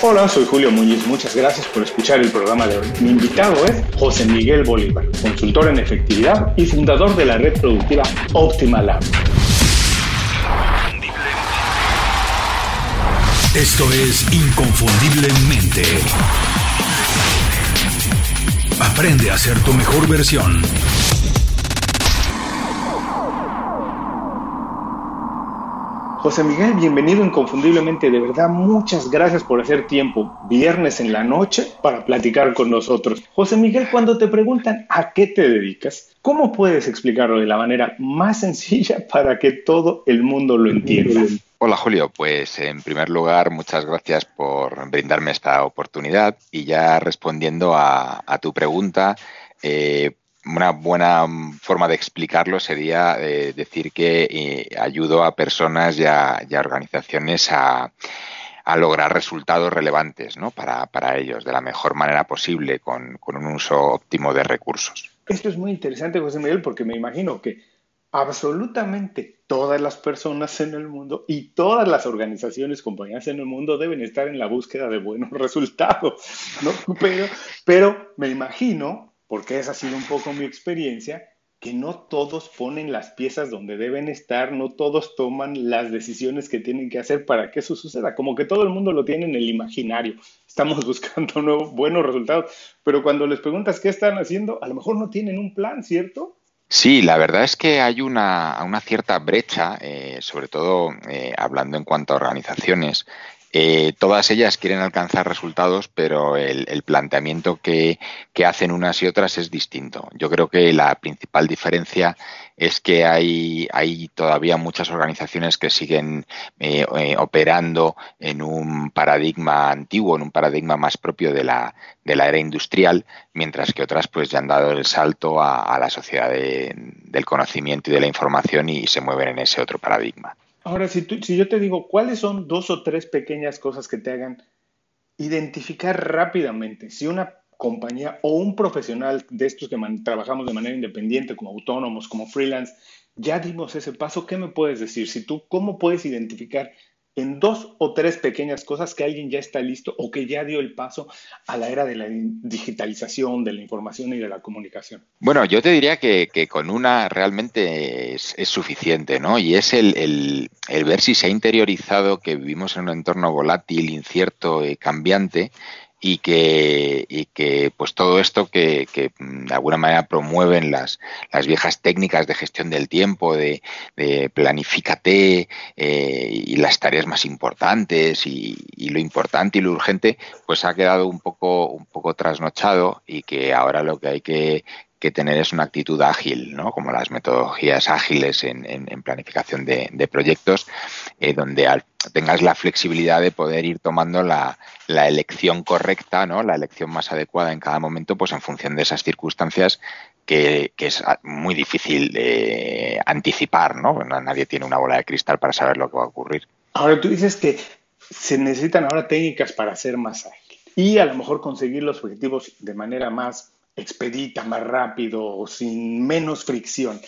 Hola, soy Julio Muñiz. Muchas gracias por escuchar el programa de hoy. Mi invitado es José Miguel Bolívar, consultor en efectividad y fundador de la red productiva Optima Lab. Esto es Inconfundiblemente. Aprende a ser tu mejor versión. José Miguel, bienvenido inconfundiblemente. De verdad, muchas gracias por hacer tiempo viernes en la noche para platicar con nosotros. José Miguel, cuando te preguntan a qué te dedicas, ¿cómo puedes explicarlo de la manera más sencilla para que todo el mundo lo entienda? Hola Julio, pues en primer lugar muchas gracias por brindarme esta oportunidad y ya respondiendo a, tu pregunta, eh, una buena forma de explicarlo sería eh, decir que eh, ayudo a personas y a, organizaciones a, lograr resultados relevantes ¿no? para, ellos de la mejor manera posible, con, un uso óptimo de recursos. Esto es muy interesante, José Miguel, porque me imagino que absolutamente todas las personas en el mundo y todas las organizaciones, compañías en el mundo deben estar en la búsqueda de buenos resultados, ¿no? Pero, pero me imagino porque esa ha sido un poco mi experiencia, que no todos ponen las piezas donde deben estar, no todos toman las decisiones que tienen que hacer para que eso suceda, como que todo el mundo lo tiene en el imaginario. Estamos buscando buenos resultados, pero cuando les preguntas qué están haciendo, a lo mejor no tienen un plan, ¿cierto? Sí, la verdad es que hay una, una cierta brecha, eh, sobre todo eh, hablando en cuanto a organizaciones, eh, todas ellas quieren alcanzar resultados, pero el, planteamiento que, hacen unas y otras es distinto. Yo creo que la principal diferencia es que hay, hay todavía muchas organizaciones que siguen eh, eh, operando en un paradigma antiguo, en un paradigma más propio de la, de la era industrial, mientras que otras pues ya han dado el salto a, la sociedad del conocimiento y de la información y se mueven en ese otro paradigma. Ahora, si, yo te digo, ¿cuáles son dos o tres pequeñas cosas que te hagan identificar rápidamente si una compañía o un profesional de estos que trabajamos de manera independiente, como autónomos, como freelance, ya dimos ese paso, ¿qué me puedes decir? Si tú, ¿cómo puedes identificar en dos o tres pequeñas cosas que alguien ya está listo o que ya dio el paso a la era de la digitalización, de la información y de la comunicación? Bueno, yo te diría que, con una realmente es, suficiente, ¿no? Y es el, ver si se ha interiorizado que vivimos en un entorno volátil, incierto, y cambiante y que, y que pues todo esto que, que, de alguna manera promueven las, las viejas técnicas de gestión del tiempo, de, de planifícate eh, y las tareas más importantes y, y, lo importante y lo urgente, pues ha quedado un poco, un poco trasnochado y que ahora lo que hay que, que tener es una actitud ágil, ¿no? como las metodologías ágiles en, planificación de, proyectos, eh, donde tengas la flexibilidad de poder ir tomando la, elección correcta, ¿no? la elección más adecuada en cada momento, pues en función de esas circunstancias que, es muy difícil de anticipar. ¿no? nadie tiene una bola de cristal para saber lo que va a ocurrir. Ahora tú dices que se necesitan ahora técnicas para ser más ágil y a lo mejor conseguir los objetivos de manera más expedita, más rápido, sin menos fricción.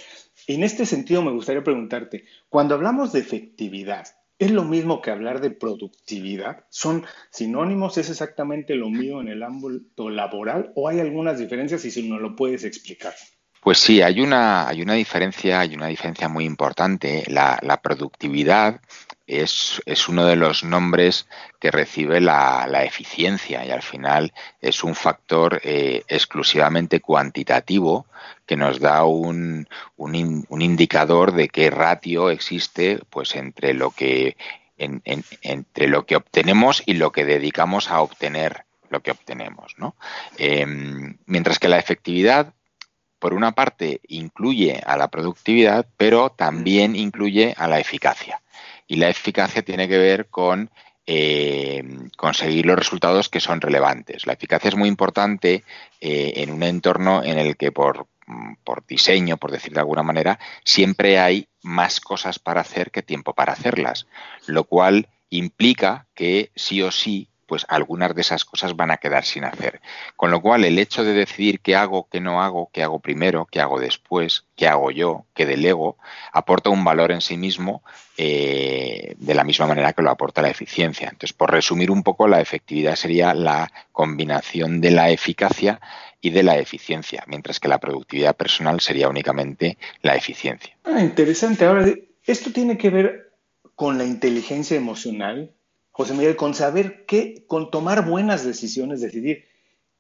En este sentido, me gustaría preguntarte, cuando hablamos de efectividad, ¿es lo mismo que hablar de productividad? ¿Son sinónimos? ¿Es exactamente lo mismo en el ámbito laboral o hay algunas diferencias y si no lo puedes explicar? Pues sí, hay una, hay una diferencia, hay una diferencia muy importante. La, la productividad es, es, uno de los nombres que recibe la, la, eficiencia y al final es un factor eh, exclusivamente cuantitativo que nos da un, un, un, indicador de qué ratio existe pues entre lo que en, entre lo que obtenemos y lo que dedicamos a obtener lo que obtenemos, ¿no? Em, mientras que la efectividad por una parte, incluye a la productividad, pero también incluye a la eficacia. Y la eficacia tiene que ver con eh, conseguir los resultados que son relevantes. La eficacia es muy importante eh, en un entorno en el que por, por diseño, por decir de alguna manera, siempre hay más cosas para hacer que tiempo para hacerlas, lo cual implica que sí o sí pues algunas de esas cosas van a quedar sin hacer. Con lo cual, el hecho de decidir qué hago, qué no hago, qué hago primero, qué hago después, qué hago yo, qué delego, aporta un valor en sí mismo eh, de la misma manera que lo aporta la eficiencia. Entonces, por resumir un poco, la efectividad sería la combinación de la eficacia y de la eficiencia, mientras que la productividad personal sería únicamente la eficiencia. Ah, interesante. Ahora, esto tiene que ver con la inteligencia emocional, José Miguel, con saber qué, con tomar buenas decisiones, decidir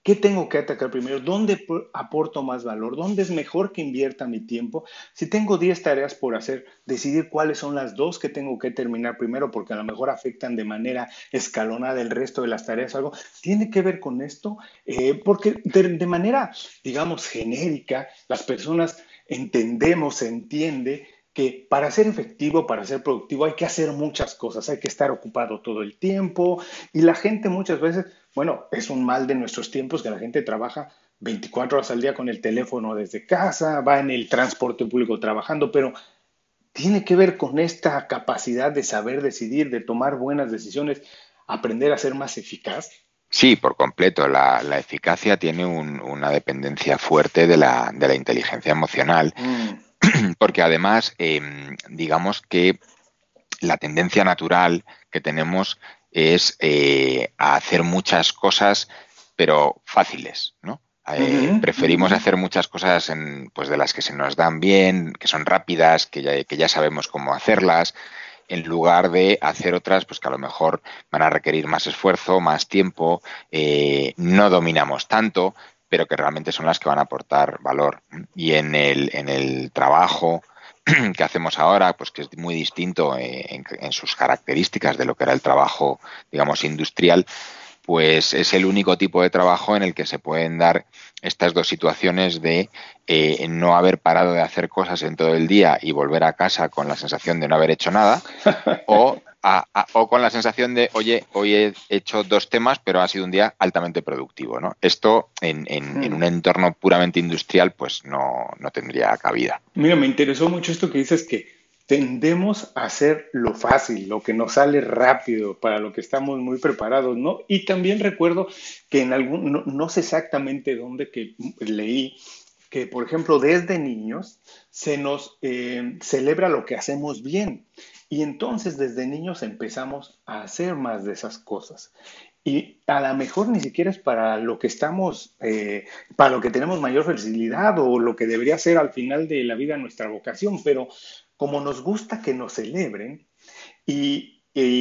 qué tengo que atacar primero, dónde aporto más valor, dónde es mejor que invierta mi tiempo. Si tengo 10 tareas por hacer, decidir cuáles son las dos que tengo que terminar primero, porque a lo mejor afectan de manera escalonada el resto de las tareas, algo, tiene que ver con esto, eh, porque de, manera, digamos, genérica, las personas entendemos, se entiende que para ser efectivo, para ser productivo, hay que hacer muchas cosas, hay que estar ocupado todo el tiempo y la gente muchas veces, bueno, es un mal de nuestros tiempos que la gente trabaja 24 horas al día con el teléfono desde casa, va en el transporte público trabajando, pero tiene que ver con esta capacidad de saber decidir, de tomar buenas decisiones, aprender a ser más eficaz. Sí, por completo. La, eficacia tiene una dependencia fuerte de la, de la inteligencia emocional. Mm. porque además, em, digamos que la tendencia natural que tenemos es eh, a hacer muchas cosas, pero fáciles, ¿no? Eh, preferimos hacer muchas cosas en, pues de las que se nos dan bien, que son rápidas, que ya, que ya sabemos cómo hacerlas, en lugar de hacer otras pues que a lo mejor van a requerir más esfuerzo, más tiempo, eh, no dominamos tanto, pero que realmente son las que van a aportar valor. Y en el, en el trabajo que hacemos ahora, pues que es muy distinto eh, en, en, sus características de lo que era el trabajo, digamos, industrial, pues es el único tipo de trabajo en el que se pueden dar estas dos situaciones de eh, no haber parado de hacer cosas en todo el día y volver a casa con la sensación de no haber hecho nada, o, o con la sensación de, oye, hoy he hecho dos temas, pero ha sido un día altamente productivo. ¿no? Esto en, en, en un entorno puramente industrial, pues no, no tendría cabida. Mira, me interesó mucho esto que dices que tendemos a hacer lo fácil, lo que nos sale rápido, para lo que estamos muy preparados, ¿no? Y también recuerdo que en algún, no, sé exactamente dónde que leí, que por ejemplo desde niños se nos eh, celebra lo que hacemos bien. Y entonces desde niños empezamos a hacer más de esas cosas. Y a lo mejor ni siquiera es para lo que estamos, eh, para lo que tenemos mayor facilidad o lo que debería ser al final de la vida nuestra vocación, pero como nos gusta que nos celebren y,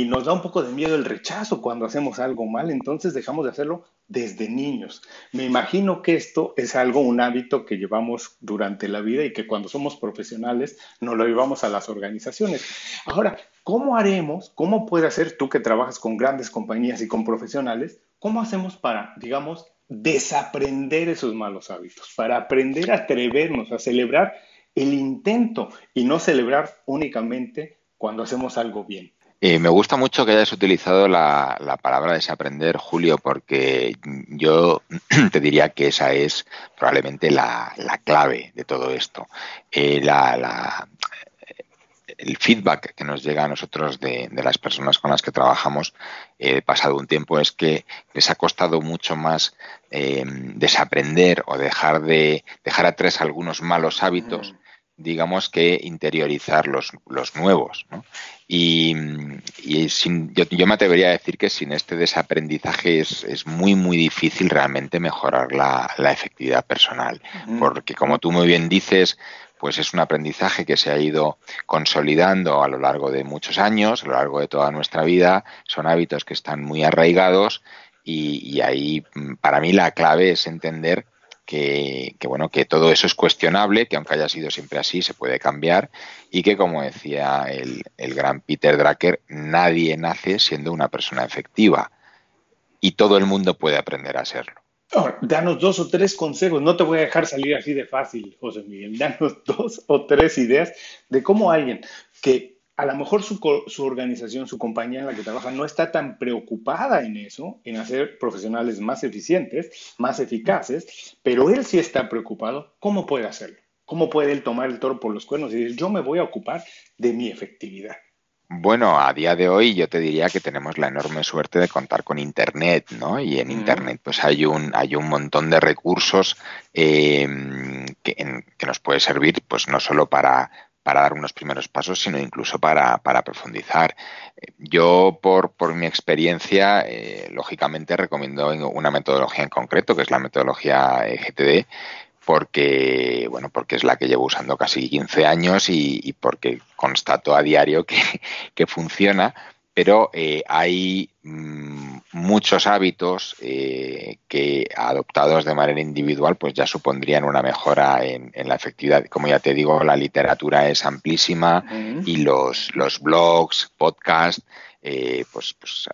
nos da un poco de miedo el rechazo cuando hacemos algo mal, entonces dejamos de hacerlo desde niños. Me imagino que esto es algo, un hábito que llevamos durante la vida y que cuando somos profesionales nos lo llevamos a las organizaciones. Ahora, ¿cómo haremos, cómo puede hacer tú que trabajas con grandes compañías y con profesionales, cómo hacemos para, digamos, desaprender esos malos hábitos, para aprender a atrevernos a celebrar el intento y no celebrar únicamente cuando hacemos algo bien. Eh, me gusta mucho que hayas utilizado la, palabra desaprender, Julio, porque yo te diría que esa es probablemente la, clave de todo esto. Eh, el feedback que nos llega a nosotros de, las personas con las que trabajamos eh, pasado un tiempo es que les ha costado mucho más desaprender o dejar de dejar atrás algunos malos hábitos digamos que interiorizar los, los nuevos. ¿no? Y, sin, yo, me atrevería a decir que sin este desaprendizaje es, es muy, muy difícil realmente mejorar la, la efectividad personal. Porque como tú muy bien dices, pues es un aprendizaje que se ha ido consolidando a lo largo de muchos años, a lo largo de toda nuestra vida, son hábitos que están muy arraigados y, y ahí para mí la clave es entender que, bueno, que todo eso es cuestionable, que aunque haya sido siempre así, se puede cambiar y que, como decía el, el gran Peter Drucker, nadie nace siendo una persona efectiva y todo el mundo puede aprender a serlo. danos dos o tres consejos, no te voy a dejar salir así de fácil, José Miguel, danos dos o tres ideas de cómo alguien que a lo mejor su, su, organización, su compañía en la que trabaja no está tan preocupada en eso, en hacer profesionales más eficientes, más eficaces, pero él sí está preocupado, ¿cómo puede hacerlo? ¿Cómo puede él tomar el toro por los cuernos y decir, yo me voy a ocupar de mi efectividad? Bueno, a día de hoy yo te diría que tenemos la enorme suerte de contar con Internet, ¿no? Y en Internet pues hay un, hay un montón de recursos em, que, nos puede servir pues no solo para, para dar unos primeros pasos, sino incluso para, para profundizar. Yo, por, por mi experiencia, eh, lógicamente recomiendo una metodología en concreto, que es la metodología GTD, porque, bueno, porque es la que llevo usando casi 15 años y, porque constato a diario que, funciona, pero eh, hay mm, muchos hábitos eh, que adoptados de manera individual pues ya supondrían una mejora en, la efectividad. Como ya te digo, la literatura es amplísima y los, los blogs, podcasts, eh, pues, pues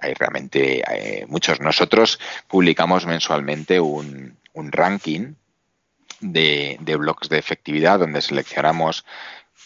hay, realmente muchos. Nosotros publicamos mensualmente un, un ranking de, de blogs de efectividad donde seleccionamos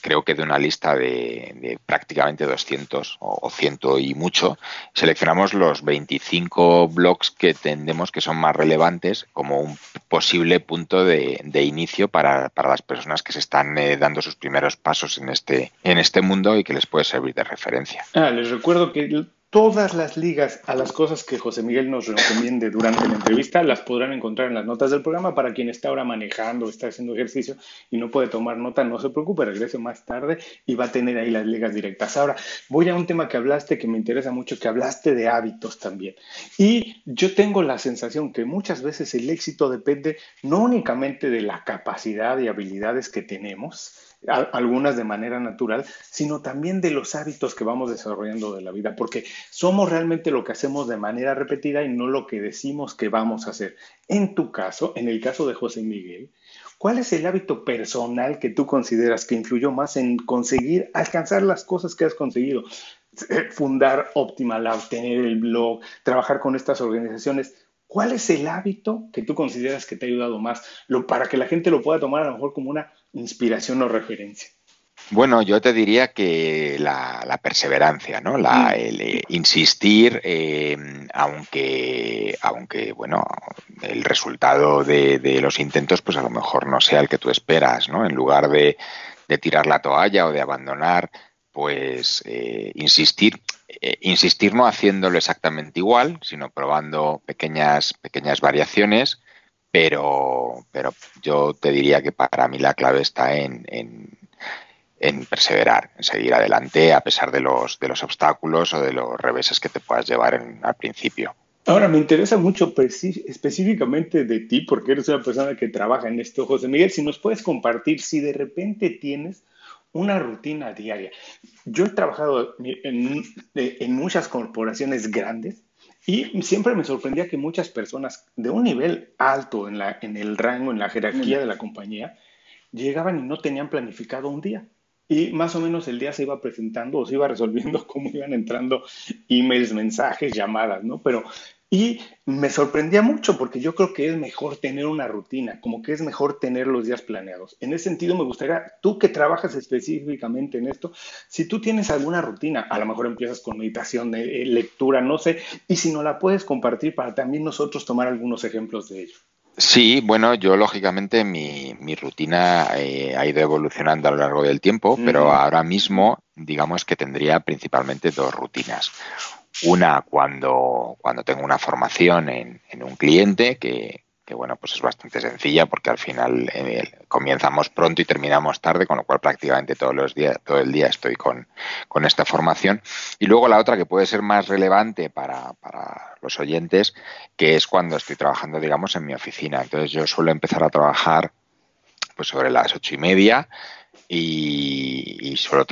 creo que de una lista de, prácticamente 200 o, 100 y mucho, seleccionamos los 25 blogs que entendemos que son más relevantes como un posible punto de, inicio para, las personas que se están eh, dando sus primeros pasos en este, en este mundo y que les puede servir de referencia. Ah, les recuerdo que Todas las ligas a las cosas que José Miguel nos recomiende durante la entrevista las podrán encontrar en las notas del programa para quien está ahora manejando, está haciendo ejercicio y no puede tomar nota, no se preocupe, regrese más tarde y va a tener ahí las ligas directas. Ahora, voy a un tema que hablaste que me interesa mucho, que hablaste de hábitos también. Y yo tengo la sensación que muchas veces el éxito depende no únicamente de la capacidad y habilidades que tenemos, algunas de manera natural, sino también de los hábitos que vamos desarrollando de la vida, porque somos realmente lo que hacemos de manera repetida y no lo que decimos que vamos a hacer. En tu caso, en el caso de José Miguel, ¿cuál es el hábito personal que tú consideras que influyó más en conseguir alcanzar las cosas que has conseguido? Eh, fundar Optimal Lab, tener el blog, trabajar con estas organizaciones. ¿Cuál es el hábito que tú consideras que te ha ayudado más? Para que la gente lo pueda tomar a lo mejor como una inspiración o referencia. Bueno, yo te diría que la, perseverancia, ¿no? La, mm. el, eh, insistir, eh, aunque, aunque, bueno, el resultado de, los intentos, pues a lo mejor no sea el que tú esperas, ¿no? En lugar de, tirar la toalla o de abandonar, pues eh, insistir, insistir no haciéndolo exactamente igual, sino probando pequeñas, pequeñas variaciones, pero, pero yo te diría que para mí la clave está en en perseverar, en seguir adelante a pesar de los, de los obstáculos o de los reveses que te puedas llevar al principio. Ahora, me interesa mucho específicamente de ti, porque eres una persona que trabaja en esto, José Miguel, si nos puedes compartir si de repente tienes una rutina diaria. Yo he trabajado en, en muchas corporaciones grandes y siempre me sorprendía que muchas personas de un nivel alto en, la, en el rango, en la jerarquía de la compañía, llegaban y no tenían planificado un día. Y más o menos el día se iba presentando o se iba resolviendo cómo iban entrando emails, mensajes, llamadas, ¿no? Pero, y me sorprendía mucho porque yo creo que es mejor tener una rutina, como que es mejor tener los días planeados. En ese sentido, me gustaría, tú que trabajas específicamente en esto, si tú tienes alguna rutina, a lo mejor empiezas con meditación, eh, lectura, no sé, y si no la puedes compartir para también nosotros tomar algunos ejemplos de ello. Sí, bueno, yo lógicamente mi, mi rutina eh, ha ido evolucionando a lo largo del tiempo, pero ahora mismo digamos que tendría principalmente dos rutinas. Una cuando, cuando tengo una formación en, en un cliente que, que bueno, pues es bastante sencilla porque al final eh, comenzamos pronto y terminamos tarde, con lo cual prácticamente todos los días, todo el día estoy con, esta formación. Y luego la otra que puede ser más relevante para, los oyentes, que es cuando estoy trabajando, digamos, en mi oficina. Entonces yo suelo empezar a trabajar pues sobre las ocho y media y, y suelo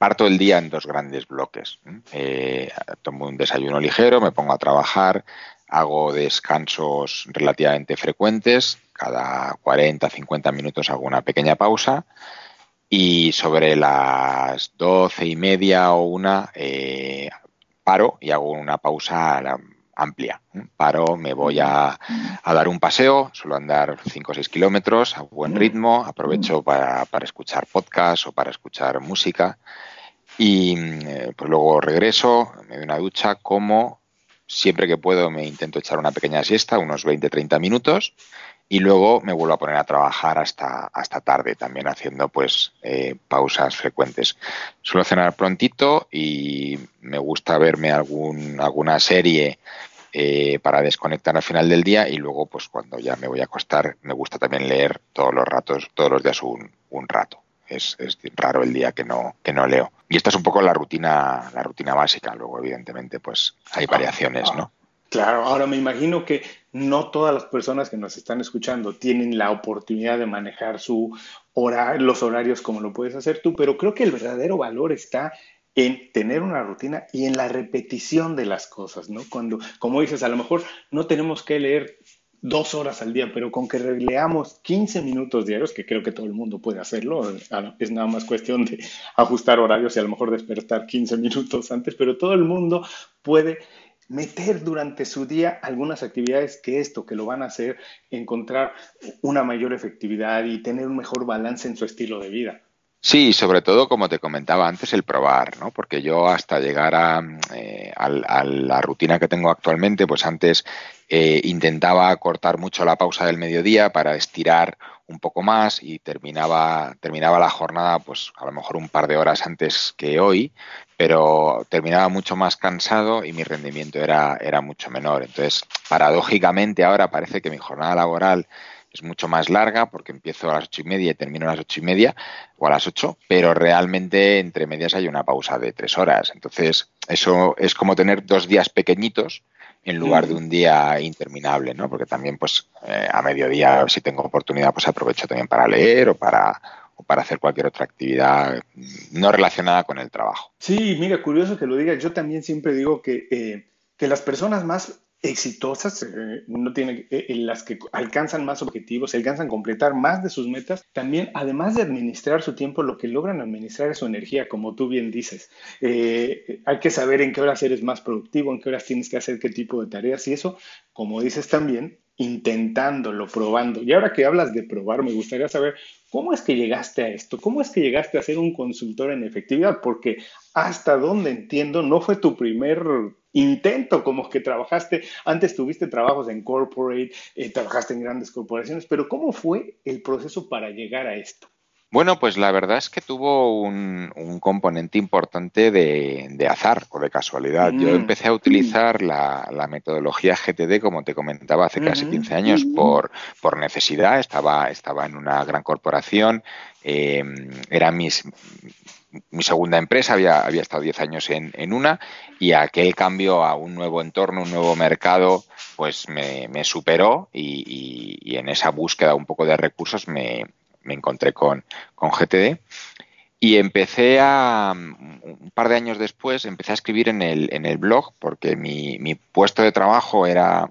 parto el día en dos grandes bloques. Eh, tomo un desayuno ligero, me pongo a trabajar, hago descansos relativamente frecuentes, cada 40, 50 minutos hago una pequeña pausa y sobre las doce y media o una eh, paro y hago una pausa amplia. Paro, me voy a, dar un paseo, suelo andar 5 o 6 kilómetros a buen ritmo, aprovecho para, para escuchar podcast o para escuchar música y eh, pues luego regreso, me doy una ducha, como siempre que puedo me intento echar una pequeña siesta, unos 20-30 minutos, y luego me vuelvo a poner a trabajar hasta, hasta tarde, también haciendo pues eh, pausas frecuentes. Suelo cenar prontito y me gusta verme algún, alguna serie eh, para desconectar al final del día y luego pues cuando ya me voy a acostar me gusta también leer todos los ratos, todos los días un, un rato. Es, es, raro el día que no, que no leo. Y esta es un poco la rutina, la rutina básica. Luego, evidentemente, pues hay variaciones, ¿no? Claro, ahora me imagino que no todas las personas que nos están escuchando tienen la oportunidad de manejar su hora, los horarios como lo puedes hacer tú, pero creo que el verdadero valor está en tener una rutina y en la repetición de las cosas, ¿no? Cuando, como dices, a lo mejor no tenemos que leer dos horas al día, pero con que leamos 15 minutos diarios, que creo que todo el mundo puede hacerlo, es nada más cuestión de ajustar horarios y a lo mejor despertar 15 minutos antes, pero todo el mundo puede meter durante su día algunas actividades que esto, que lo van a hacer encontrar una mayor efectividad y tener un mejor balance en su estilo de vida. Sí, sobre todo, como te comentaba antes, el probar, ¿no? Porque yo hasta llegar a, eh, a, a la rutina que tengo actualmente, pues antes eh, intentaba cortar mucho la pausa del mediodía para estirar un poco más y terminaba, terminaba la jornada, pues a lo mejor un par de horas antes que hoy, pero terminaba mucho más cansado y mi rendimiento era, era mucho menor. Entonces, paradójicamente ahora parece que mi jornada laboral es mucho más larga porque empiezo a las ocho y media y termino a las ocho y media o a las ocho, pero realmente entre medias hay una pausa de tres horas. Entonces, eso es como tener dos días pequeñitos en lugar de un día interminable, ¿no? Porque también, pues, eh, a mediodía, si tengo oportunidad, pues aprovecho también para leer o para, para hacer cualquier otra actividad no relacionada con el trabajo. Sí, mira, curioso que lo digas. Yo también siempre digo que, eh, que las personas más exitosas, eh, no tiene, eh, las que alcanzan más objetivos, alcanzan completar más de sus metas, también además de administrar su tiempo, lo que logran administrar es su energía, como tú bien dices. Eh, hay que saber en qué horas eres más productivo, en qué horas tienes que hacer qué tipo de tareas y eso, como dices también, intentándolo, probando. Y ahora que hablas de probar, me gustaría saber cómo es que llegaste a esto, cómo es que llegaste a ser un consultor en efectividad, porque hasta donde entiendo, no fue tu primer intento, como que trabajaste, antes tuviste trabajos en corporate, eh, trabajaste en grandes corporaciones, pero ¿cómo fue el proceso para llegar a esto? Bueno, pues la verdad es que tuvo un, un componente importante de, de, azar o de casualidad. Mm. Yo empecé a utilizar la, la, metodología GTD, como te comentaba, hace casi 15 años por, por necesidad. Estaba, estaba en una gran corporación, eh, era mis, mi segunda empresa, había, había estado 10 años en, en, una y aquel cambio a un nuevo entorno, un nuevo mercado, pues me, me superó y, y, en esa búsqueda un poco de recursos me, me encontré con, con GTD y empecé a, un par de años después, empecé a escribir en el, en el blog porque mi, mi puesto de trabajo era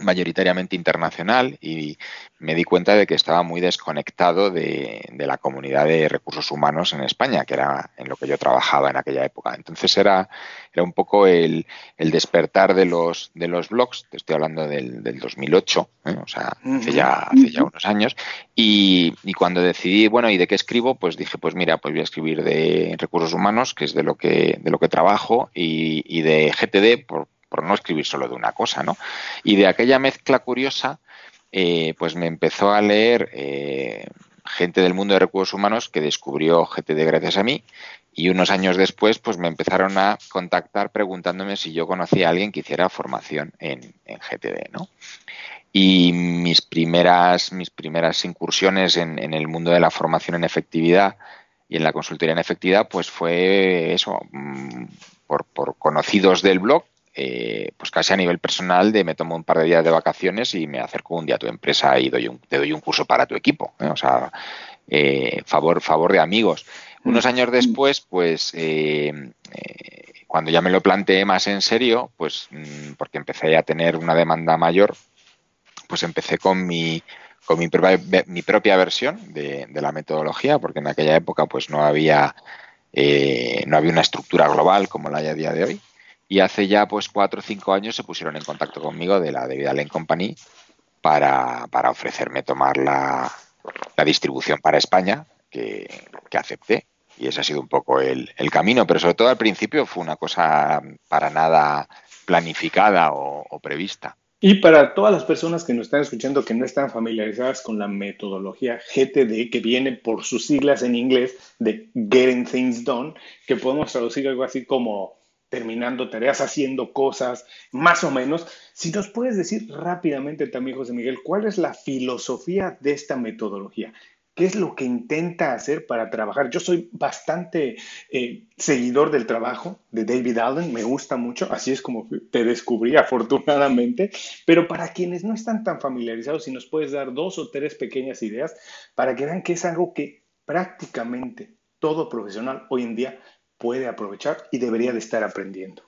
mayoritariamente internacional y me di cuenta de que estaba muy desconectado de, de, la comunidad de recursos humanos en España, que era en lo que yo trabajaba en aquella época. Entonces era, era un poco el, el despertar de los, de los blogs, te estoy hablando del, del 2008, ¿eh? o sea, hace ya, hace ya unos años, y, y, cuando decidí, bueno, ¿y de qué escribo? Pues dije, pues mira, pues voy a escribir de recursos humanos, que es de lo que, de lo que trabajo, y, y de GTD, por, por no escribir solo de una cosa, ¿no? Y de aquella mezcla curiosa, eh, pues me empezó a leer eh, gente del mundo de recursos humanos que descubrió GTD gracias a mí y unos años después pues me empezaron a contactar preguntándome si yo conocía a alguien que hiciera formación en, GTD, ¿no? Y mis primeras, mis primeras incursiones en, el mundo de la formación en efectividad y en la consultoría en efectividad, pues fue eso, mm, por conocidos del blog eh, pues casi a nivel personal de me tomo un par de días de vacaciones y me acerco un día a tu empresa y doy un, te doy un curso para tu equipo. ¿eh? O sea, eh, favor, favor de amigos. Unos años después, pues eh, cuando ya me lo planteé más en serio, pues mmm, porque empecé a tener una demanda mayor, pues empecé con mi con mi propia, mi propia versión de, de, la metodología, porque en aquella época pues no había eh, no había una estructura global como la hay a día de hoy y hace ya pues cuatro o cinco años se pusieron en contacto conmigo de la David Allen Company para, para ofrecerme tomar la, la, distribución para España que, que, acepté y ese ha sido un poco el, el, camino, pero sobre todo al principio fue una cosa para nada planificada o, o prevista. Y para todas las personas que nos están escuchando que no están familiarizadas con la metodología GTD, que viene por sus siglas en inglés de Getting Things Done, que podemos traducir algo así como terminando tareas, haciendo cosas, más o menos. Si nos puedes decir rápidamente también, José Miguel, ¿cuál es la filosofía de esta metodología? ¿Qué es lo que intenta hacer para trabajar? Yo soy bastante eh, seguidor del trabajo de David Allen, me gusta mucho, así es como te descubrí afortunadamente, pero para quienes no están tan familiarizados, si nos puedes dar dos o tres pequeñas ideas para que vean que es algo que prácticamente todo profesional hoy en día puede aprovechar y debería de estar aprendiendo.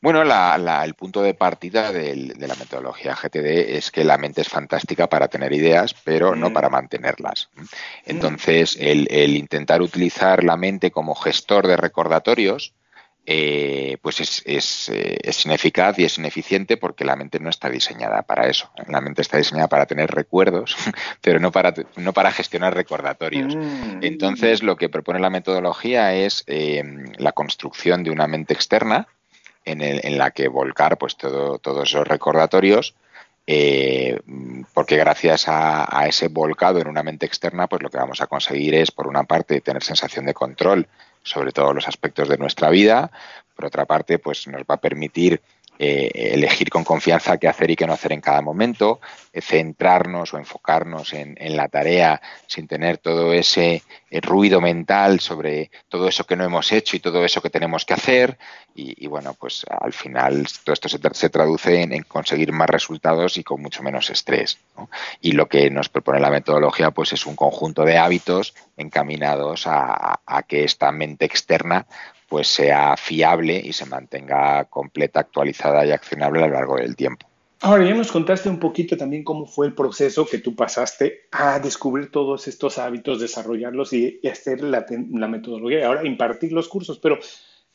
Bueno, el punto de partida de la metodología GTD es que la mente es fantástica para tener ideas, pero no para mantenerlas. Entonces, el, intentar utilizar la mente como gestor de recordatorios, eh, pues es, es, eh, es, ineficaz y es ineficiente porque la mente no está diseñada para eso. La mente está diseñada para tener recuerdos, pero no para, no para gestionar recordatorios. Mm. Entonces, lo que propone la metodología es eh, la construcción de una mente externa en, la que volcar pues todo, todos esos recordatorios eh, porque gracias a, ese volcado en una mente externa, pues lo que vamos a conseguir es, por una parte, tener sensación de control sobre todos los aspectos de nuestra vida, por otra parte, pues nos va a permitir eh, elegir con confianza qué hacer y qué no hacer en cada momento, eh, centrarnos o enfocarnos en, la tarea sin tener todo ese eh, ruido mental sobre todo eso que no hemos hecho y todo eso que tenemos que hacer. Y, bueno, pues al final todo esto se, traduce en, conseguir más resultados y con mucho menos estrés. Y lo que nos propone la metodología pues es un conjunto de hábitos encaminados a que esta mente externa pues sea fiable y se mantenga completa, actualizada y accionable a lo largo del tiempo. Ahora, ya nos contaste un poquito también cómo fue el proceso que tú pasaste a descubrir todos estos hábitos, desarrollarlos y, hacer la, metodología y ahora impartir los cursos, pero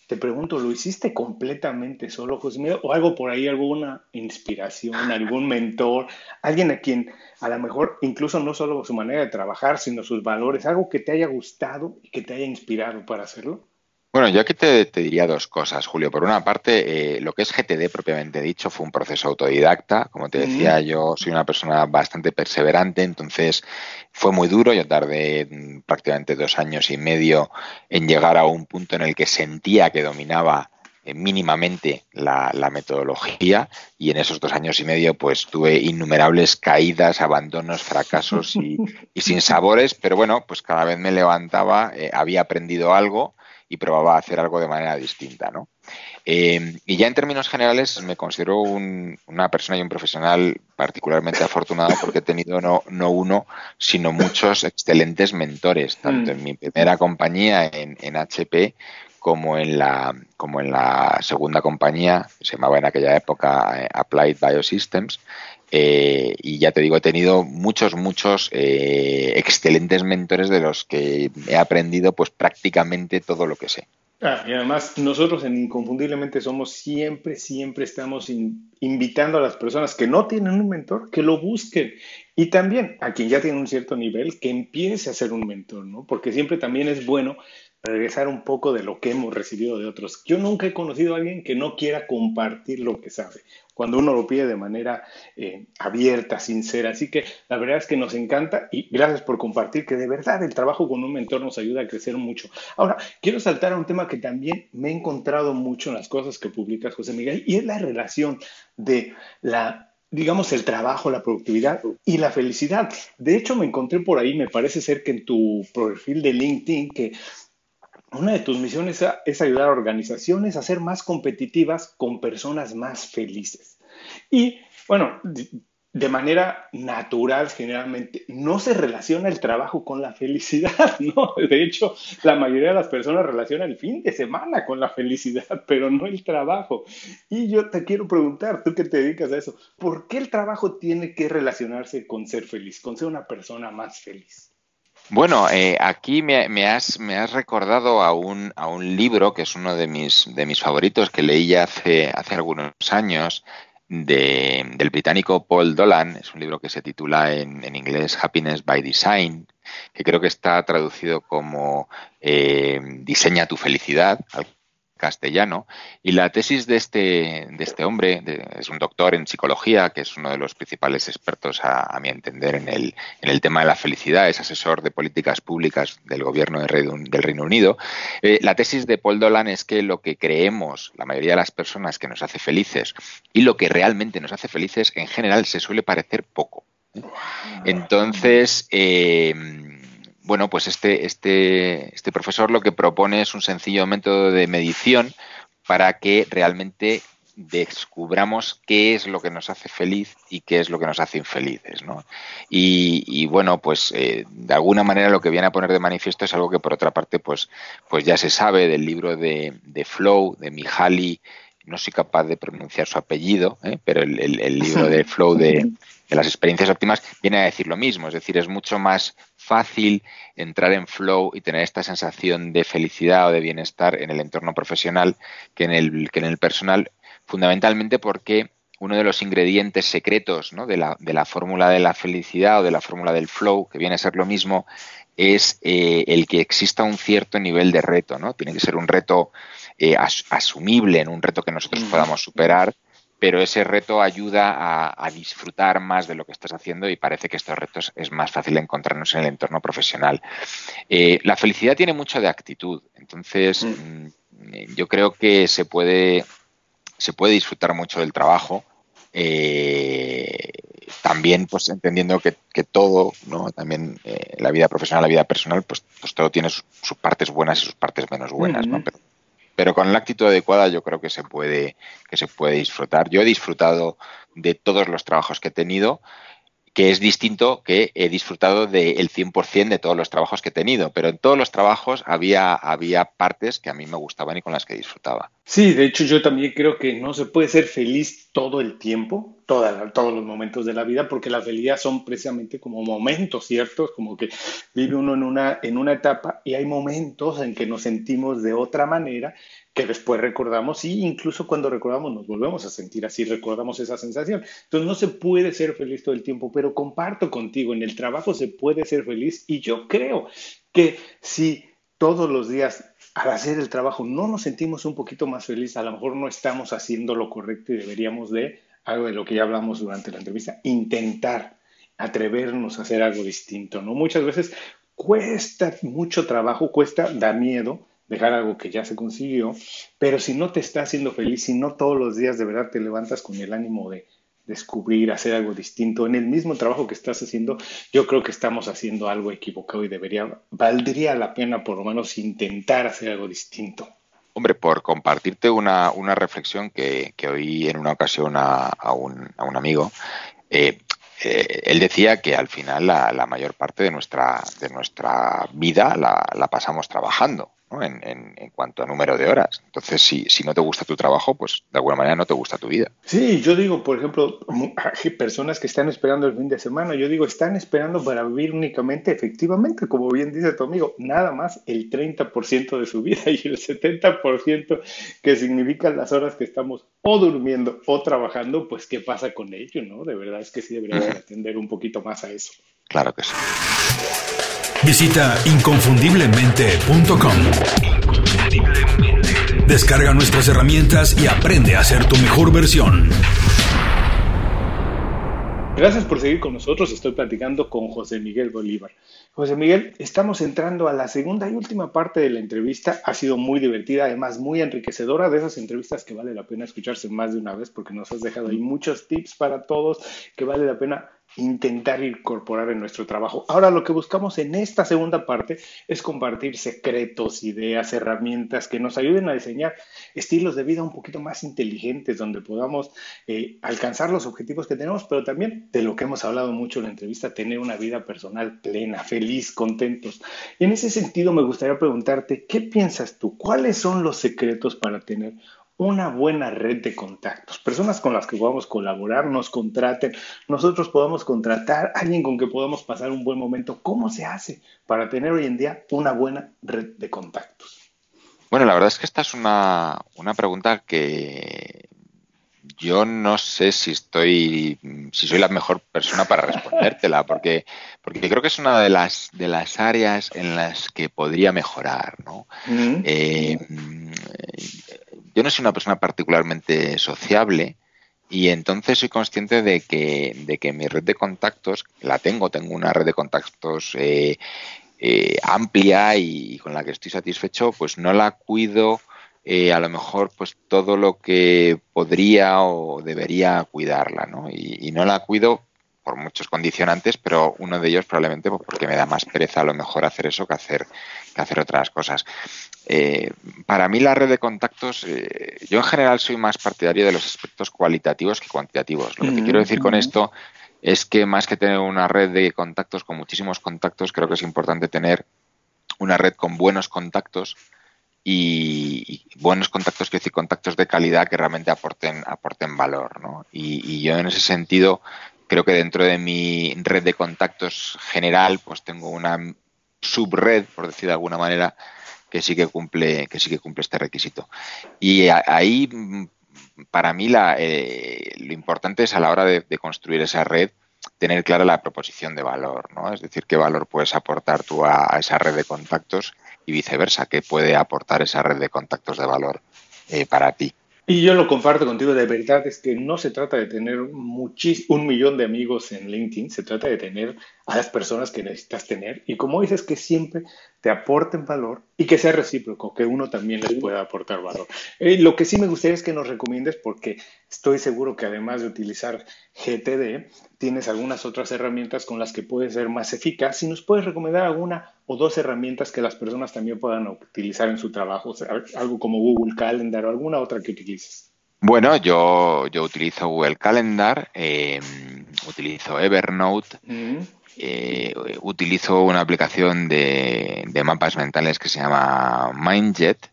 te pregunto, ¿lo hiciste completamente solo, José Miguel? ¿O algo por ahí, alguna inspiración, algún mentor, alguien a quien a lo mejor incluso no solo su manera de trabajar, sino sus valores, algo que te haya gustado y que te haya inspirado para hacerlo? Bueno, yo aquí te, diría dos cosas, Julio. Por una parte, eh, lo que es GTD propiamente dicho fue un proceso autodidacta. Como te decía, yo soy una persona bastante perseverante, entonces fue muy duro. Yo tardé mm, prácticamente dos años y medio en llegar a un punto en el que sentía que dominaba eh, mínimamente la, metodología y en esos dos años y medio pues tuve innumerables caídas, abandonos, fracasos y, sin sabores, pero bueno, pues cada vez me levantaba, eh, había aprendido algo y probaba a hacer algo de manera distinta, ¿no? Eh, y ya en términos generales me considero una persona y un profesional particularmente afortunado porque he tenido no, no uno, sino muchos excelentes mentores, tanto en mm. mi primera compañía en, en HP como en la como en la segunda compañía, se llamaba en aquella época eh, Applied Biosystems, eh, y ya te digo, he tenido muchos, muchos eh, excelentes mentores de los que he aprendido pues prácticamente todo lo que sé. Ah, y además nosotros en Inconfundiblemente somos siempre, siempre estamos invitando a las personas que no tienen un mentor, que lo busquen. Y también a quien ya tiene un cierto nivel, que empiece a ser un mentor, ¿no? Porque siempre también es bueno regresar un poco de lo que hemos recibido de otros. Yo nunca he conocido a alguien que no quiera compartir lo que sabe, cuando uno lo pide de manera eh, abierta, sincera. Así que la verdad es que nos encanta y gracias por compartir que de verdad el trabajo con un mentor nos ayuda a crecer mucho. Ahora, quiero saltar a un tema que también me he encontrado mucho en las cosas que publicas, José Miguel, y es la relación de la digamos, el trabajo, la productividad y la felicidad. De hecho, me encontré por ahí, me parece ser que en tu perfil de LinkedIn, que una de tus misiones es ayudar a organizaciones a ser más competitivas con personas más felices. Y bueno, de manera natural, generalmente, no se relaciona el trabajo con la felicidad, ¿no? De hecho, la mayoría de las personas relacionan el fin de semana con la felicidad, pero no el trabajo. Y yo te quiero preguntar, tú que te dedicas a eso, ¿por qué el trabajo tiene que relacionarse con ser feliz, con ser una persona más feliz? Bueno, eh, aquí me, has, me has recordado a un, a un libro que es uno de mis, de mis favoritos que leí hace, hace algunos años de, del británico Paul Dolan. Es un libro que se titula en, en inglés Happiness by Design, que creo que está traducido como eh, Diseña tu felicidad, castellano. Y la tesis de este, de este hombre, es un doctor en psicología, que es uno de los principales expertos, a, mi entender, en el, en el tema de la felicidad, es asesor de políticas públicas del gobierno del Reino Unido. Eh, la tesis de Paul Dolan es que lo que creemos, la mayoría de las personas, que nos hace felices y lo que realmente nos hace felices, en general se suele parecer poco. Entonces, eh, bueno, pues este, este, este profesor lo que propone es un sencillo método de medición para que realmente descubramos qué es lo que nos hace feliz y qué es lo que nos hace infelices. ¿no? Y, bueno, pues eh, de alguna manera lo que viene a poner de manifiesto es algo que por otra parte pues, pues ya se sabe del libro de, de Flow, de Mihaly, no soy capaz de pronunciar su apellido, ¿eh? pero el, el, libro de Flow de, de las experiencias óptimas viene a decir lo mismo, es decir, es mucho más fácil entrar en flow y tener esta sensación de felicidad o de bienestar en el entorno profesional que en el, que en el personal, fundamentalmente porque uno de los ingredientes secretos de, la, de la fórmula de la felicidad o de la fórmula del flow, que viene a ser lo mismo, es eh, el que exista un cierto nivel de reto, ¿no? Tiene que ser un reto eh, asumible, en un reto que nosotros podamos superar pero ese reto ayuda a, disfrutar más de lo que estás haciendo y parece que estos retos es más fácil encontrarnos en el entorno profesional. Eh, la felicidad tiene mucho de actitud, entonces mm. Mm, yo creo que se puede, se puede disfrutar mucho del trabajo. Eh, también pues entendiendo que, todo, ¿no? También eh, la vida profesional, la vida personal, pues, pues todo tiene sus, partes buenas y sus partes menos buenas, ¿no? pero con la actitud adecuada yo creo que se puede que se puede disfrutar. Yo he disfrutado de todos los trabajos que he tenido que es distinto que he disfrutado del 100% de todos los trabajos que he tenido, pero en todos los trabajos había, había partes que a mí me gustaban y con las que disfrutaba. Sí, de hecho yo también creo que no se puede ser feliz todo el tiempo, todos los momentos de la vida, porque la felicidad son precisamente como momentos, ¿cierto? Como que vive uno en una, en una etapa y hay momentos en que nos sentimos de otra manera que después recordamos y incluso cuando recordamos nos volvemos a sentir así, recordamos esa sensación. Entonces no se puede ser feliz todo el tiempo, pero comparto contigo, en el trabajo se puede ser feliz y yo creo que si todos los días al hacer el trabajo no nos sentimos un poquito más felices, a lo mejor no estamos haciendo lo correcto y deberíamos de, algo de lo que ya hablamos durante la entrevista, intentar atrevernos a hacer algo distinto, ¿no? Muchas veces cuesta mucho trabajo, cuesta, da miedo, dejar algo que ya se consiguió, pero si no te está haciendo feliz, si no todos los días de verdad te levantas con el ánimo de descubrir, hacer algo distinto en el mismo trabajo que estás haciendo, yo creo que estamos haciendo algo equivocado y debería, valdría la pena por lo menos intentar hacer algo distinto. Hombre, por compartirte una, una reflexión que, que, oí en una ocasión a, a, un, amigo, eh, eh, él decía que al final la, la, mayor parte de nuestra, de nuestra vida la, la pasamos trabajando en, en, cuanto a número de horas. Entonces, si, si no te gusta tu trabajo, pues de alguna manera no te gusta tu vida. Sí, yo digo, por ejemplo, hay personas que están esperando el fin de semana, yo digo, están esperando para vivir únicamente, efectivamente, como bien dice tu amigo, nada más el 30% de su vida y el 70% que significan las horas que estamos o durmiendo o trabajando, pues qué pasa con ello, ¿no? De verdad es que sí deberíamos atender un poquito más a eso. Claro que sí. Visita inconfundiblemente.com. Descarga nuestras herramientas y aprende a ser tu mejor versión. Gracias por seguir con nosotros. Estoy platicando con José Miguel Bolívar. José Miguel, estamos entrando a la segunda y última parte de la entrevista. Ha sido muy divertida, además muy enriquecedora, de esas entrevistas que vale la pena escucharse más de una vez porque nos has dejado ahí muchos tips para todos que vale la pena intentar incorporar en nuestro trabajo. Ahora lo que buscamos en esta segunda parte es compartir secretos, ideas, herramientas que nos ayuden a diseñar estilos de vida un poquito más inteligentes, donde podamos eh, alcanzar los objetivos que tenemos, pero también de lo que hemos hablado mucho en la entrevista, tener una vida personal plena, feliz, contentos. Y en ese sentido me gustaría preguntarte, ¿qué piensas tú? ¿Cuáles son los secretos para tener una buena red de contactos, personas con las que podamos colaborar, nos contraten, nosotros podamos contratar a alguien con que podamos pasar un buen momento. ¿Cómo se hace para tener hoy en día una buena red de contactos? Bueno, la verdad es que esta es una, una pregunta que yo no sé si estoy, si soy la mejor persona para respondértela, porque, porque creo que es una de las, de las áreas en las que podría mejorar, ¿no? Eh, yo no soy una persona particularmente sociable y entonces soy consciente de que, de que mi red de contactos, la tengo, tengo una red de contactos eh, eh, amplia y con la que estoy satisfecho, pues no la cuido eh, a lo mejor pues todo lo que podría o debería cuidarla, ¿no? Y, no la cuido por muchos condicionantes, pero uno de ellos probablemente pues, porque me da más pereza a lo mejor hacer eso que hacer, que hacer otras cosas. Eh, para mí la red de contactos, eh, yo en general soy más partidario de los aspectos cualitativos que cuantitativos. Lo que quiero decir con esto es que más que tener una red de contactos con muchísimos contactos, creo que es importante tener una red con buenos contactos y, buenos contactos, quiero decir, contactos de calidad que realmente aporten, aporten valor. ¿no? Y, yo en ese sentido creo que dentro de mi red de contactos general, pues tengo una subred, por decir de alguna manera, que sí que cumple, que sí que cumple este requisito. Y ahí, para mí, la, eh, lo importante es a la hora de, construir esa red, tener clara la proposición de valor, ¿no? Es decir, qué valor puedes aportar tú a esa red de contactos y viceversa, qué puede aportar esa red de contactos de valor eh, para ti. Y yo lo comparto contigo, de verdad es que no se trata de tener un millón de amigos en LinkedIn, se trata de tener a las personas que necesitas tener y como dices que siempre te aporten valor y que sea recíproco, que uno también les pueda aportar valor. Eh, lo que sí me gustaría es que nos recomiendes porque estoy seguro que además de utilizar GTD, tienes algunas otras herramientas con las que puedes ser más eficaz. Si nos puedes recomendar alguna o dos herramientas que las personas también puedan utilizar en su trabajo, algo como Google Calendar o alguna otra que utilices. Bueno, yo, yo utilizo Google Calendar, em, utilizo Evernote, mm. eh, utilizo una aplicación de, de, mapas mentales que se llama Mindjet,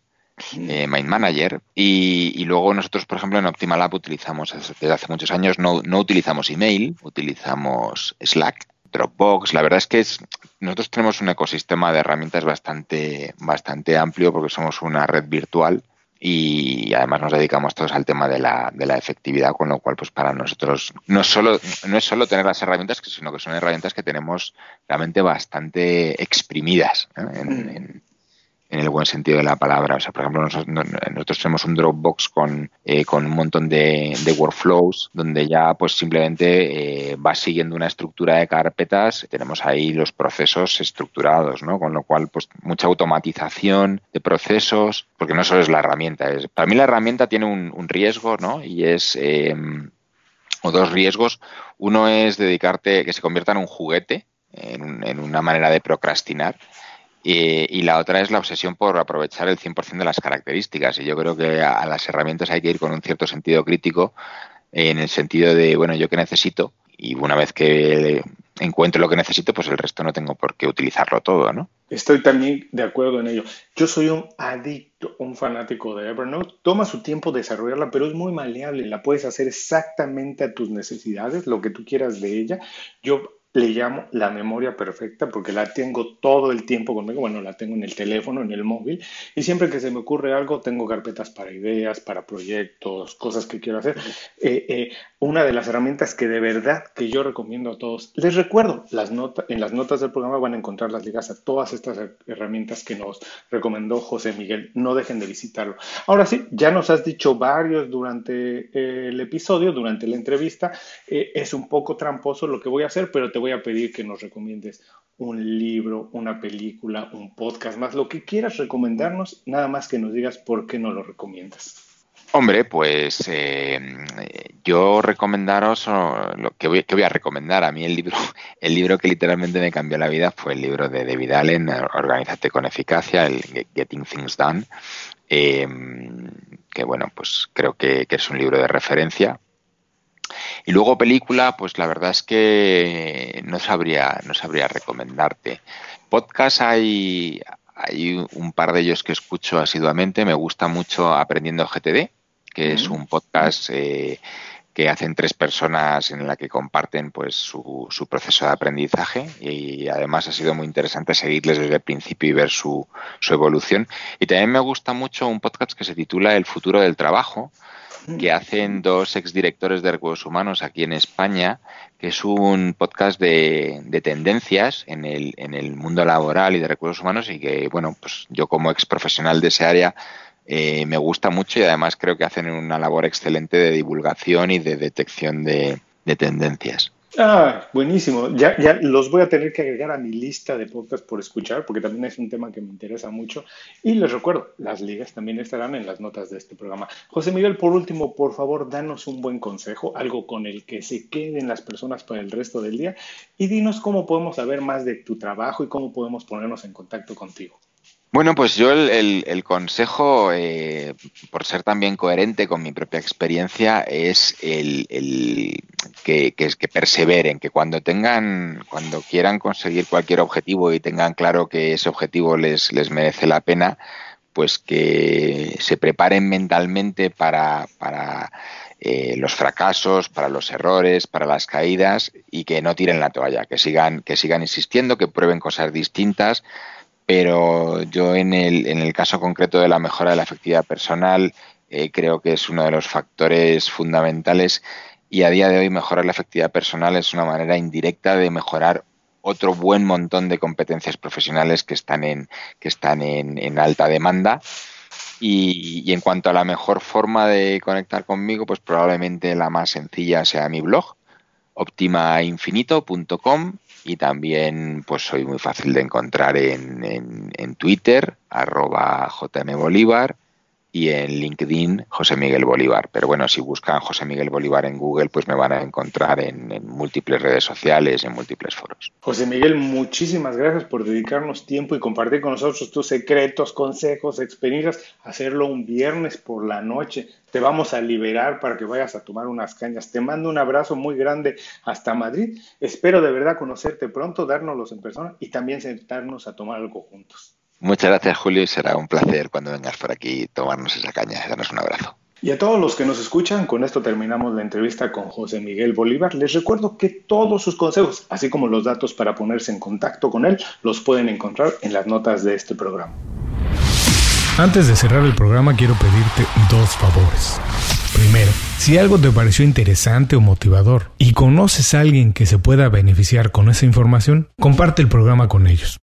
eh, Mind Manager. Y, luego nosotros, por ejemplo, en Optimal App utilizamos, desde hace muchos años, no, no utilizamos email, utilizamos Slack. Dropbox, la verdad es que es, nosotros tenemos un ecosistema de herramientas bastante, bastante amplio porque somos una red virtual y además nos dedicamos todos al tema de la, de la efectividad, con lo cual pues para nosotros no, solo, no es solo tener las herramientas, sino que son herramientas que tenemos realmente bastante exprimidas en, en el buen sentido de la palabra. O sea, por ejemplo, nosotros, tenemos un Dropbox con, eh, con un montón de, workflows donde ya pues simplemente eh, va siguiendo una estructura de carpetas. Tenemos ahí los procesos estructurados, ¿no? Con lo cual, pues mucha automatización de procesos, porque no solo es la herramienta. Es, para mí la herramienta tiene un, riesgo, ¿no? Y es... Eh, o dos riesgos. Uno es dedicarte, que se convierta en un juguete, en, en una manera de procrastinar y, la otra es la obsesión por aprovechar el 100% de las características. Y yo creo que a, las herramientas hay que ir con un cierto sentido crítico, en el sentido de, bueno, yo qué necesito, y una vez que encuentro lo que necesito, pues el resto no tengo por qué utilizarlo todo, ¿no? Estoy también de acuerdo en ello. Yo soy un adicto, un fanático de Evernote. Toma su tiempo desarrollarla, pero es muy maleable. La puedes hacer exactamente a tus necesidades, lo que tú quieras de ella. Yo le llamo la memoria perfecta porque la tengo todo el tiempo conmigo. Bueno, la tengo en el teléfono, en el móvil, y siempre que se me ocurre algo, tengo carpetas para ideas, para proyectos, cosas que quiero hacer. Eh, eh, una de las herramientas que de verdad que yo recomiendo a todos, les recuerdo, las notas, en las notas del programa van a encontrar las ligas a todas estas herramientas que nos recomendó José Miguel. No dejen de visitarlo. Ahora sí, ya nos has dicho varios durante eh, el episodio, durante la entrevista. es un poco tramposo lo que voy a hacer, pero te voy a pedir que nos recomiendes un libro, una película, un podcast, más lo que quieras recomendarnos, nada más que nos digas por qué no lo recomiendas. Hombre, pues eh, yo recomendaros lo que voy, a recomendar. A mí el libro, el libro que literalmente me cambió la vida fue el libro de David Allen, Organízate con eficacia, el Getting Things Done. Eh, que bueno, pues creo que es un libro de referencia y luego película, pues la verdad es que no sabría, no sabría recomendarte. Podcast hay, hay un par de ellos que escucho asiduamente. Me gusta mucho Aprendiendo GTD, que es un podcast eh, que hacen tres personas en la que comparten pues su, su, proceso de aprendizaje y además ha sido muy interesante seguirles desde el principio y ver su, su evolución. Y también me gusta mucho un podcast que se titula El futuro del trabajo, que hacen dos exdirectores de recursos humanos aquí en España, que es un podcast de, de tendencias en el, en el mundo laboral y de recursos humanos y que, bueno, pues yo como ex profesional de ese área eh, me gusta mucho y además creo que hacen una labor excelente de divulgación y de detección de tendencias. Ah, buenísimo. Ya, ya los voy a tener que agregar a mi lista de podcasts por escuchar, porque también es un tema que me interesa mucho. Y les recuerdo, las ligas también estarán en las notas de este programa. José Miguel, por último, por favor, danos un buen consejo, algo con el que se queden las personas para el resto del día, y dinos cómo podemos saber más de tu trabajo y cómo podemos ponernos en contacto contigo. Bueno, pues yo el, consejo, eh, por ser también coherente con mi propia experiencia, es el, que, perseveren, que cuando tengan, cuando quieran conseguir cualquier objetivo y tengan claro que ese objetivo les, les merece la pena, pues que se preparen mentalmente para, para eh, los fracasos, para los errores, para las caídas y que no tiren la toalla, que sigan, que sigan insistiendo, que prueben cosas distintas. Pero yo en el, en el caso concreto de la mejora de la efectividad personal eh, creo que es uno de los factores fundamentales y a día de hoy mejorar la efectividad personal es una manera indirecta de mejorar otro buen montón de competencias profesionales que están en, que están en, alta demanda. Y, en cuanto a la mejor forma de conectar conmigo, pues probablemente la más sencilla sea mi blog, optimainfinito.com y también pues soy muy fácil de encontrar en, en, en Twitter, arroba jmbolívar y en LinkedIn José Miguel Bolívar. Pero bueno, si buscan José Miguel Bolívar en Google, pues me van a encontrar en, múltiples redes sociales, en múltiples foros. José Miguel, muchísimas gracias por dedicarnos tiempo y compartir con nosotros tus secretos, consejos, experiencias. Hacerlo un viernes por la noche. Te vamos a liberar para que vayas a tomar unas cañas. Te mando un abrazo muy grande hasta Madrid. Espero de verdad conocerte pronto, dárnoslos en persona y también sentarnos a tomar algo juntos. Muchas gracias, Julio, y será un placer cuando vengas por aquí tomarnos esa caña. Danos un abrazo. Y a todos los que nos escuchan, con esto terminamos la entrevista con José Miguel Bolívar. Les recuerdo que todos sus consejos, así como los datos para ponerse en contacto con él, los pueden encontrar en las notas de este programa. Antes de cerrar el programa, quiero pedirte dos favores. Primero, si algo te pareció interesante o motivador y conoces a alguien que se pueda beneficiar con esa información, comparte el programa con ellos.